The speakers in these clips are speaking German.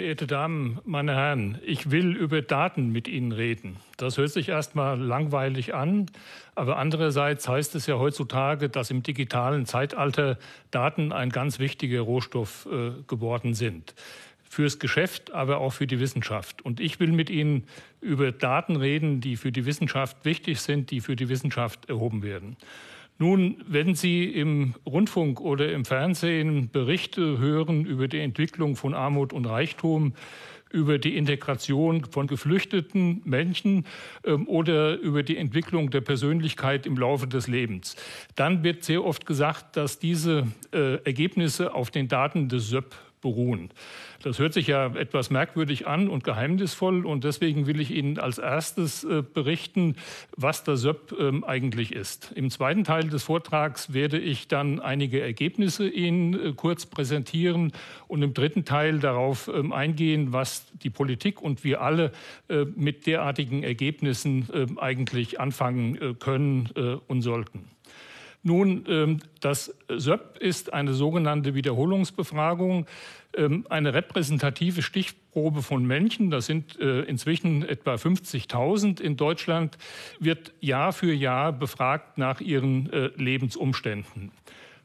Verehrte Damen, meine Herren, ich will über Daten mit Ihnen reden. Das hört sich erstmal langweilig an, aber andererseits heißt es ja heutzutage, dass im digitalen Zeitalter Daten ein ganz wichtiger Rohstoff äh, geworden sind. Fürs Geschäft, aber auch für die Wissenschaft. Und ich will mit Ihnen über Daten reden, die für die Wissenschaft wichtig sind, die für die Wissenschaft erhoben werden. Nun, wenn Sie im Rundfunk oder im Fernsehen Berichte hören über die Entwicklung von Armut und Reichtum, über die Integration von geflüchteten Menschen ähm, oder über die Entwicklung der Persönlichkeit im Laufe des Lebens. Dann wird sehr oft gesagt, dass diese äh, Ergebnisse auf den Daten des SÖP beruhen. Das hört sich ja etwas merkwürdig an und geheimnisvoll und deswegen will ich Ihnen als erstes äh, berichten, was der SÖP ähm, eigentlich ist. Im zweiten Teil des Vortrags werde ich dann einige Ergebnisse Ihnen äh, kurz präsentieren und im dritten Teil darauf ähm, eingehen, was die Politik und wir alle äh, mit derartigen Ergebnissen ähm, eigentlich anfangen können und sollten. Nun, ähm, das SÖP ist eine sogenannte Wiederholungsbefragung, ähm, eine repräsentative Stichprobe von Menschen, das sind äh, inzwischen etwa 50.000 in Deutschland, wird Jahr für Jahr befragt nach ihren äh, Lebensumständen.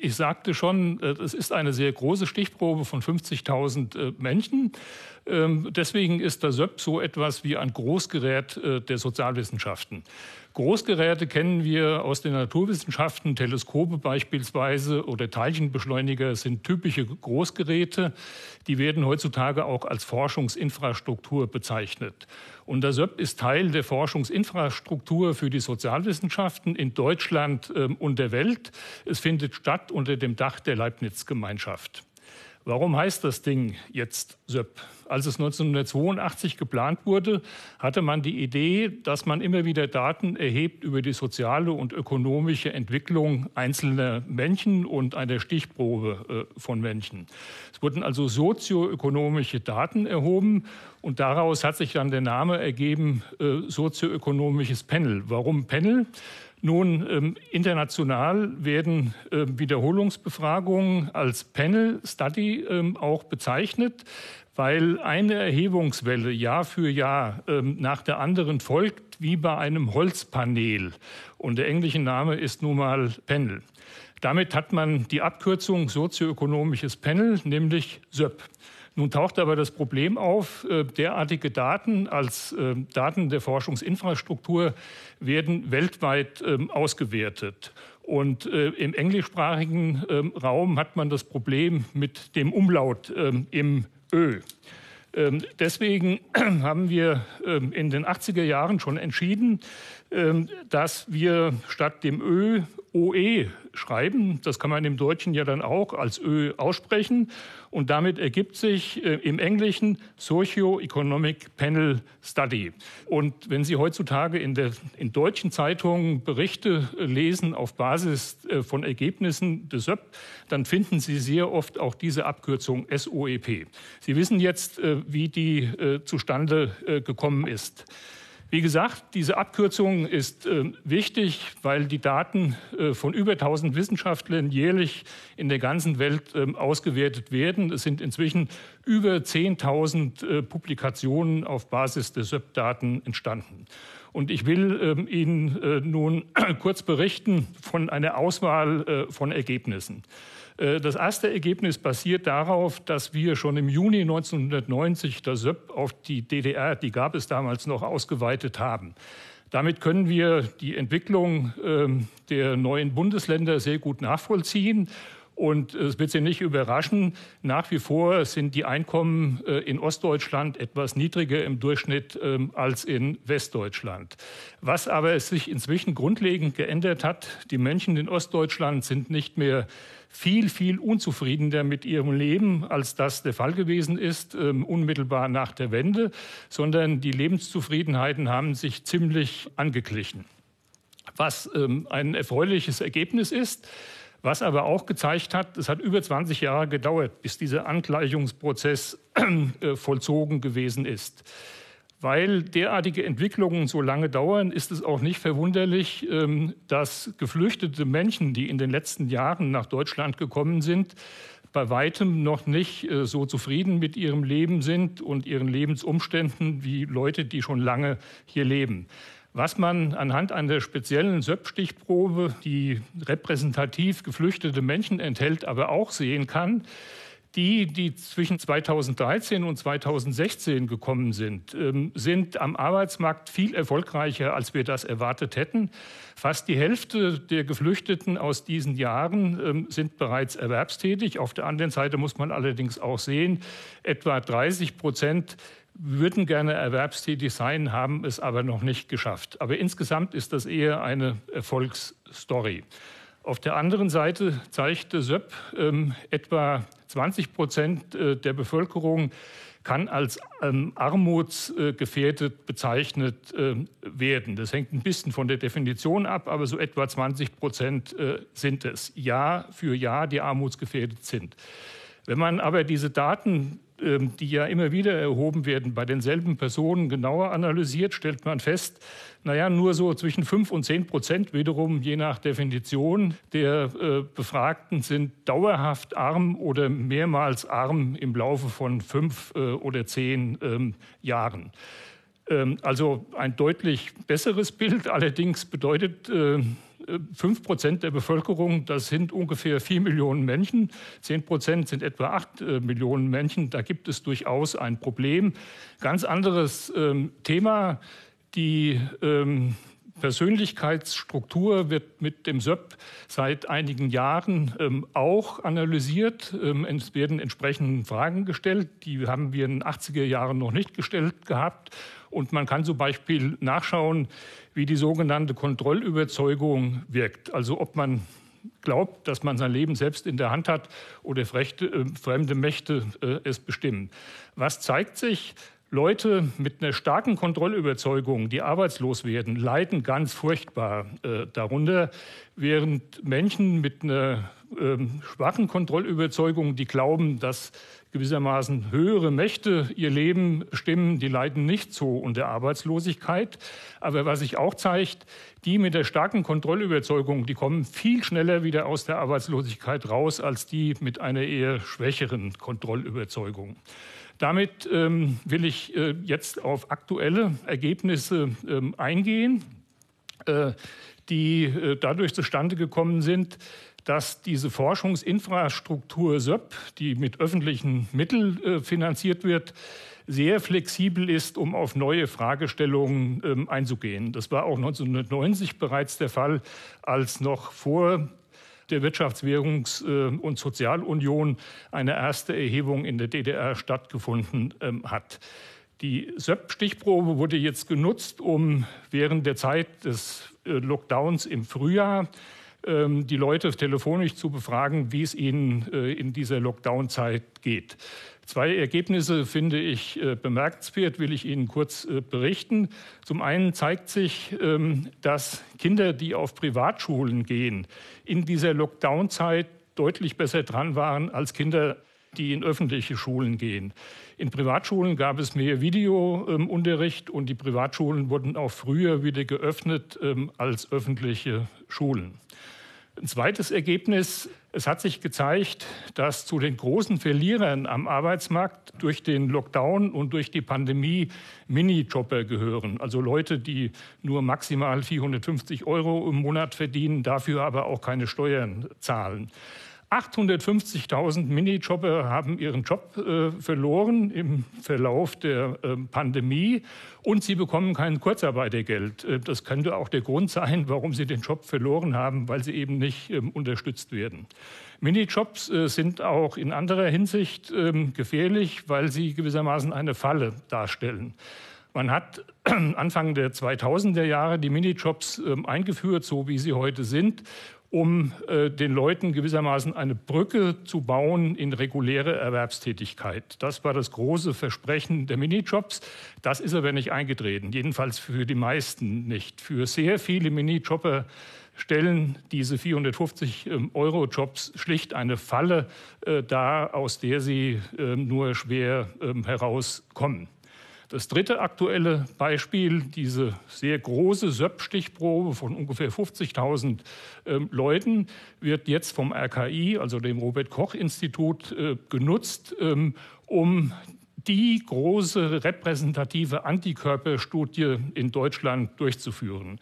Ich sagte schon, äh, es ist eine sehr große Stichprobe von 50.000 Menschen. Ähm, deswegen ist der SÖP so etwas wie ein Großgerät der Sozialwissenschaften. Großgeräte kennen wir aus den Naturwissenschaften. Teleskope beispielsweise oder Teilchenbeschleuniger sind typische Großgeräte. Die werden heutzutage auch als Forschungsinfrastruktur bezeichnet. Und der SÖP ist Teil der Forschungsinfrastruktur für die Sozialwissenschaften in Deutschland ähm, und der Welt. Es findet statt unter dem Dach der Leibniz-Gemeinschaft. Warum heißt das Ding jetzt SÖP? Als es 1982 geplant wurde, hatte man die Idee, dass man immer wieder Daten erhebt über die soziale und ökonomische Entwicklung einzelner Menschen und einer Stichprobe äh, von Menschen. Es wurden also sozioökonomische Daten erhoben und daraus hat sich dann der Name ergeben, äh, sozioökonomisches Panel. Warum Panel? Nun, ähm, international werden äh, Wiederholungsbefragungen als Panel Study ähm, auch bezeichnet, weil eine Erhebungswelle Jahr für Jahr ähm, nach der anderen folgt, wie bei einem Holzpanel. Und der englische Name ist nun mal Panel. Damit hat man die Abkürzung sozioökonomisches Panel, nämlich SÖP. Nun taucht aber das Problem auf, äh, derartige Daten als äh, Daten der Forschungsinfrastruktur werden weltweit ähm, ausgewertet. Und äh, im englischsprachigen ähm, Raum hat man das Problem mit dem Umlaut ähm, im Ö. Deswegen haben wir in den 80er Jahren schon entschieden, dass wir statt dem Ö OE schreiben. Das kann man im Deutschen ja dann auch als Ö aussprechen. Und damit ergibt sich äh, im Englischen Socio-Economic Panel Study. Und wenn Sie heutzutage in, der, in deutschen Zeitungen Berichte äh, lesen auf Basis äh, von Ergebnissen des SÖP, dann finden Sie sehr oft auch diese Abkürzung SOEP. Sie wissen jetzt, wie die zustande gekommen ist. Wie gesagt, diese Abkürzung ist äh, wichtig, weil die Daten äh, von über 1000 Wissenschaftlern jährlich in der ganzen Welt äh, ausgewertet werden. Es sind inzwischen über 10.000 äh, Publikationen auf Basis der SÖP-Daten entstanden. Und ich will ähm, Ihnen äh, nun kurz berichten von einer Auswahl äh, von Ergebnissen. Äh, das erste Ergebnis basiert darauf, dass wir schon im Juni 1990 das SÖP auf die DDR, die gab es damals noch, ausgeweitet haben. Damit können wir die Entwicklung ähm, der neuen Bundesländer sehr gut nachvollziehen. Und es wird Sie nicht überraschen, nach wie vor sind die Einkommen äh, in Ostdeutschland etwas niedriger im Durchschnitt ähm, als in Westdeutschland. Was aber sich inzwischen grundlegend geändert hat, die Menschen in Ostdeutschland sind nicht mehr viel, viel unzufriedener mit ihrem Leben, als das der Fall gewesen ist, ähm, unmittelbar nach der Wende, sondern die Lebenszufriedenheiten haben sich ziemlich angeglichen. Was ähm, ein erfreuliches Ergebnis ist, was aber auch gezeigt hat, es hat über 20 Jahre gedauert, bis dieser Angleichungsprozess äh, vollzogen gewesen ist. Weil derartige Entwicklungen so lange dauern, ist es auch nicht verwunderlich, ähm, dass geflüchtete Menschen, die in den letzten Jahren nach Deutschland gekommen sind, bei weitem noch nicht äh, so zufrieden mit ihrem Leben sind und ihren Lebensumständen wie Leute, die schon lange hier leben. Was man anhand einer speziellen SÖP-Stichprobe, die repräsentativ geflüchtete Menschen enthält, aber auch sehen kann, die, die zwischen 2013 und 2016 gekommen sind, ähm, sind am Arbeitsmarkt viel erfolgreicher, als wir das erwartet hätten. Fast die Hälfte der Geflüchteten aus diesen Jahren ähm, sind bereits erwerbstätig. Auf der anderen Seite muss man allerdings auch sehen, etwa 30 Prozent würden gerne erwerbstätig sein, haben es aber noch nicht geschafft. Aber insgesamt ist das eher eine Erfolgsstory. Auf der anderen Seite zeigte SÖP, ähm, etwa 20 Prozent äh, der Bevölkerung kann als ähm, armutsgefährdet bezeichnet äh, werden. Das hängt ein bisschen von der Definition ab, aber so etwa 20 Prozent äh, sind es Jahr für Jahr, die armutsgefährdet sind. Wenn man aber diese Daten die ja immer wieder erhoben werden, bei denselben Personen genauer analysiert, stellt man fest, naja, nur so zwischen 5 und 10 Prozent wiederum, je nach Definition der äh, Befragten, sind dauerhaft arm oder mehrmals arm im Laufe von fünf äh, oder zehn ähm, Jahren. Ähm, also ein deutlich besseres Bild. Allerdings bedeutet äh, fünf Prozent der Bevölkerung, das sind ungefähr vier Millionen Menschen. Zehn Prozent sind etwa acht äh, Millionen Menschen. Da gibt es durchaus ein Problem. Ganz anderes ähm, Thema. Die ähm, Persönlichkeitsstruktur wird mit dem SÖP seit einigen Jahren ähm, auch analysiert. Ähm, es werden entsprechende Fragen gestellt. Die haben wir in den 80er Jahren noch nicht gestellt gehabt. Und man kann zum Beispiel nachschauen, wie die sogenannte Kontrollüberzeugung wirkt. Also ob man glaubt, dass man sein Leben selbst in der Hand hat oder äh, fremde Mächte äh, es bestimmen. Was zeigt sich? Leute mit einer starken Kontrollüberzeugung, die arbeitslos werden, leiden ganz furchtbar äh, darunter, während Menschen mit einer ähm, schwachen Kontrollüberzeugung, die glauben, dass gewissermaßen höhere Mächte ihr Leben bestimmen, die leiden nicht so unter Arbeitslosigkeit. Aber was sich auch zeigt, die mit der starken Kontrollüberzeugung, die kommen viel schneller wieder aus der Arbeitslosigkeit raus als die mit einer eher schwächeren Kontrollüberzeugung. Damit ähm, will ich äh, jetzt auf aktuelle Ergebnisse ähm, eingehen, äh, die äh, dadurch zustande gekommen sind, dass diese Forschungsinfrastruktur SÖP, die mit öffentlichen Mitteln äh, finanziert wird, sehr flexibel ist, um auf neue Fragestellungen ähm, einzugehen. Das war auch 1990 bereits der Fall, als noch vor der Wirtschaftswährungs- äh, und Sozialunion eine erste Erhebung in der DDR stattgefunden ähm, hat. Die SÖP-Stichprobe wurde jetzt genutzt, um während der Zeit des äh, Lockdowns im Frühjahr die Leute telefonisch zu befragen, wie es ihnen äh, in dieser Lockdown-Zeit geht. Zwei Ergebnisse finde ich äh, bemerkenswert, will ich Ihnen kurz äh, berichten. Zum einen zeigt sich, ähm, dass Kinder, die auf Privatschulen gehen, in dieser Lockdown-Zeit deutlich besser dran waren als Kinder, die in öffentliche Schulen gehen. In Privatschulen gab es mehr Videounterricht und die Privatschulen wurden auch früher wieder geöffnet als öffentliche Schulen. Ein zweites Ergebnis, es hat sich gezeigt, dass zu den großen Verlierern am Arbeitsmarkt durch den Lockdown und durch die Pandemie Minijobber gehören. Also Leute, die nur maximal 450 Euro im Monat verdienen, dafür aber auch keine Steuern zahlen. 850.000 Minijobber haben ihren Job äh, verloren im Verlauf der äh, Pandemie und sie bekommen kein Kurzarbeitergeld. Äh, das könnte auch der Grund sein, warum sie den Job verloren haben, weil sie eben nicht ähm, unterstützt werden. Minijobs äh, sind auch in anderer Hinsicht ähm, gefährlich, weil sie gewissermaßen eine Falle darstellen. Man hat Anfang der 2000er Jahre die Minijobs ähm, eingeführt, so wie sie heute sind um äh, den Leuten gewissermaßen eine Brücke zu bauen in reguläre Erwerbstätigkeit. Das war das große Versprechen der Minijobs. Das ist aber nicht eingetreten, jedenfalls für die meisten nicht. Für sehr viele Minijobber stellen diese 450 ähm, Euro Jobs schlicht eine Falle äh, dar, aus der sie äh, nur schwer herauskommen. Das dritte aktuelle Beispiel, diese sehr große SÖP-Stichprobe von ungefähr 50.000 äh, Leuten, wird jetzt vom RKI, also dem Robert-Koch-Institut, äh, genutzt, ähm, um die große repräsentative Antikörperstudie in Deutschland durchzuführen.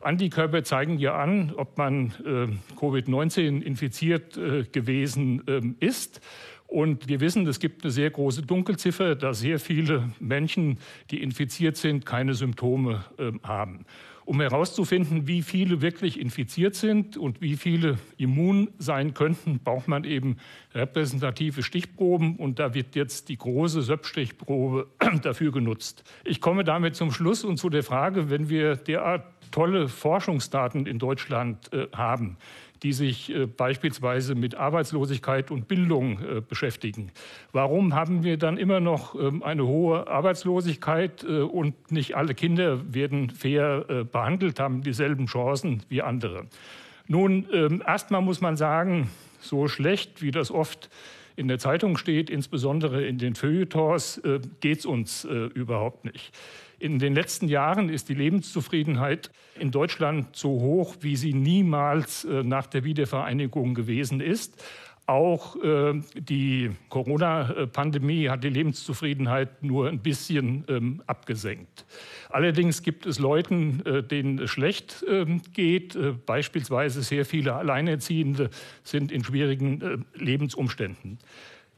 Antikörper zeigen ja an, ob man äh, Covid-19 infiziert äh, gewesen äh, ist. Und wir wissen, es gibt eine sehr große Dunkelziffer, da sehr viele Menschen, die infiziert sind, keine Symptome äh, haben. Um herauszufinden, wie viele wirklich infiziert sind und wie viele immun sein könnten, braucht man eben repräsentative Stichproben. Und da wird jetzt die große SÖP-Stichprobe dafür genutzt. Ich komme damit zum Schluss und zu der Frage, wenn wir derart tolle Forschungsdaten in Deutschland äh, haben, die sich äh, beispielsweise mit Arbeitslosigkeit und Bildung äh, beschäftigen. Warum haben wir dann immer noch ähm, eine hohe Arbeitslosigkeit äh, und nicht alle Kinder werden fair behandelt, haben dieselben Chancen wie andere? Nun, ähm, erstmal muss man sagen, so schlecht wie das oft in der Zeitung steht, insbesondere in den Feuilletons, äh, geht es uns äh, überhaupt nicht. In den letzten Jahren ist die Lebenszufriedenheit in Deutschland so hoch, wie sie niemals äh, nach der Wiedervereinigung gewesen ist. Auch äh, die Corona-Pandemie hat die Lebenszufriedenheit nur ein bisschen ähm, abgesenkt. Allerdings gibt es Leuten, äh, denen es schlecht äh, geht. Beispielsweise sehr viele Alleinerziehende sind in schwierigen äh, Lebensumständen.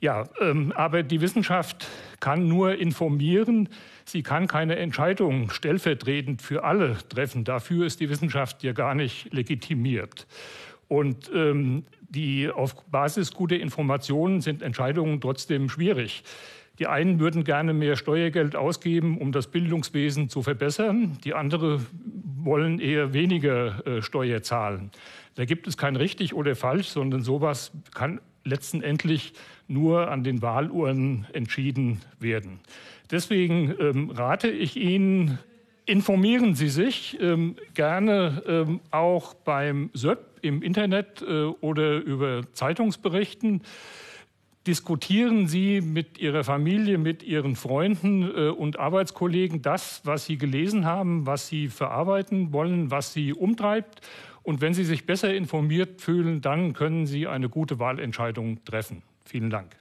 Ja, ähm, aber die Wissenschaft kann nur informieren. Sie kann keine Entscheidung stellvertretend für alle treffen. Dafür ist die Wissenschaft ja gar nicht legitimiert. Und ähm, die auf Basis guter Informationen sind Entscheidungen trotzdem schwierig. Die einen würden gerne mehr Steuergeld ausgeben, um das Bildungswesen zu verbessern. Die anderen wollen eher weniger äh, Steuer zahlen. Da gibt es kein richtig oder falsch, sondern sowas kann letztendlich nur an den Wahlurnen entschieden werden. Deswegen ähm, rate ich Ihnen, informieren Sie sich ähm, gerne ähm, auch beim SÖP im Internet äh, oder über Zeitungsberichten. Diskutieren Sie mit Ihrer Familie, mit Ihren Freunden äh, und Arbeitskollegen das, was Sie gelesen haben, was Sie verarbeiten wollen, was Sie umtreibt. Und wenn Sie sich besser informiert fühlen, dann können Sie eine gute Wahlentscheidung treffen. Vielen Dank.